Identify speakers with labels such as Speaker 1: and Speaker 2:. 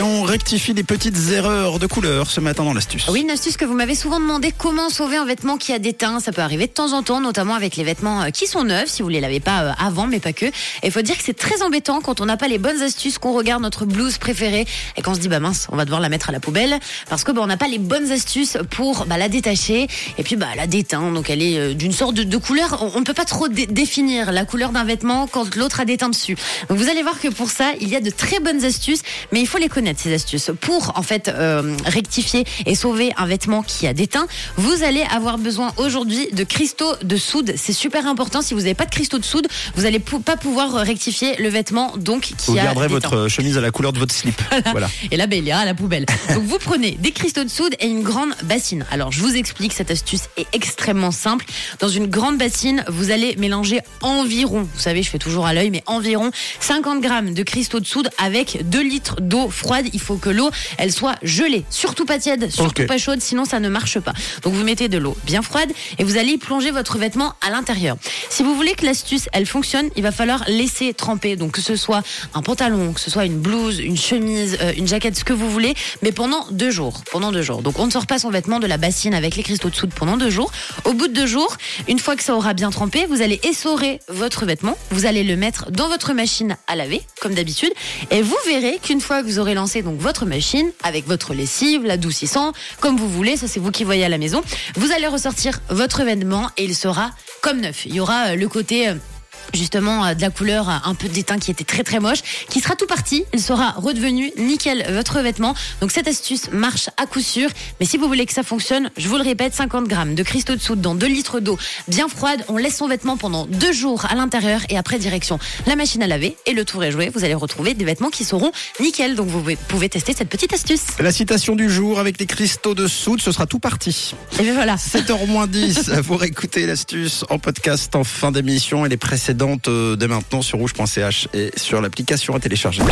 Speaker 1: Et on rectifie des petites erreurs de couleur ce matin dans l'astuce.
Speaker 2: Oui, une astuce que vous m'avez souvent demandé comment sauver un vêtement qui a des teints. Ça peut arriver de temps en temps, notamment avec les vêtements euh, qui sont neufs, si vous les lavez pas euh, avant, mais pas que. Et il faut dire que c'est très embêtant quand on n'a pas les bonnes astuces, qu'on regarde notre blouse préférée et qu'on se dit bah mince, on va devoir la mettre à la poubelle parce que bah, on n'a pas les bonnes astuces pour bah, la détacher et puis bah la déteint. Donc elle est euh, d'une sorte de, couleur. On ne peut pas trop dé- définir la couleur d'un vêtement quand l'autre a des dessus. Donc vous allez voir que pour ça, il y a de très bonnes astuces, mais il faut les connaître ces astuces pour en fait euh, rectifier et sauver un vêtement qui a des teints. Vous allez avoir besoin aujourd'hui de cristaux de soude. C'est super important. Si vous n'avez pas de cristaux de soude, vous allez pou- pas pouvoir rectifier le vêtement donc qui
Speaker 1: Vous
Speaker 2: a
Speaker 1: garderez votre chemise à la couleur de votre slip. Voilà.
Speaker 2: Et là, ben, il ira à la poubelle. Donc, vous prenez des cristaux de soude et une grande bassine. Alors, je vous explique, cette astuce est extrêmement simple. Dans une grande bassine, vous allez mélanger environ, vous savez, je fais toujours à l'œil, mais environ 50 grammes de cristaux de soude avec 2 litres d'eau froide. Il faut que l'eau, elle soit gelée. Surtout pas tiède, surtout pas chaude, sinon ça ne marche pas. Donc, vous mettez de l'eau bien froide et vous allez y plonger votre vêtement à l'intérieur. Si vous voulez que l'astuce, elle fonctionne, il va falloir laisser tremper. Donc, que ce soit un pantalon, que ce soit une blouse, une chemise, euh, une jaquette, ce que vous voulez, mais pendant deux jours. Pendant deux jours. Donc, on ne sort pas son vêtement de la bassine avec les cristaux de soude pendant deux jours. Au bout de deux jours, une fois que ça aura bien trempé, vous allez essorer votre vêtement. Vous allez le mettre dans votre machine à laver, comme d'habitude. Et vous verrez qu'une fois que vous aurez lancé donc votre machine, avec votre lessive, l'adoucissant, comme vous voulez, ça c'est vous qui voyez à la maison, vous allez ressortir votre vêtement et il sera comme neuf. Il y aura euh, le côté... justement euh, de la couleur euh, un peu d'étain qui était très très moche, qui sera tout parti. Il sera redevenu nickel votre vêtement. Donc cette astuce marche à coup sûr. Mais si vous voulez que ça fonctionne, je vous le répète, 50 grammes de cristaux de soude dans 2 litres d'eau bien froide. On laisse son vêtement pendant deux jours à l'intérieur et après direction la machine à laver et le tour est joué. Vous allez retrouver des vêtements qui seront nickel. Donc vous pouvez- tester cette petite astuce.
Speaker 1: La citation du jour avec les cristaux de soude, ce sera tout parti.
Speaker 2: Et bien voilà.
Speaker 1: 7h moins 10, vous réécoutez l'astuce en podcast en fin d'émission et les euh, dès maintenant sur rouge.ch et sur l'application à télécharger.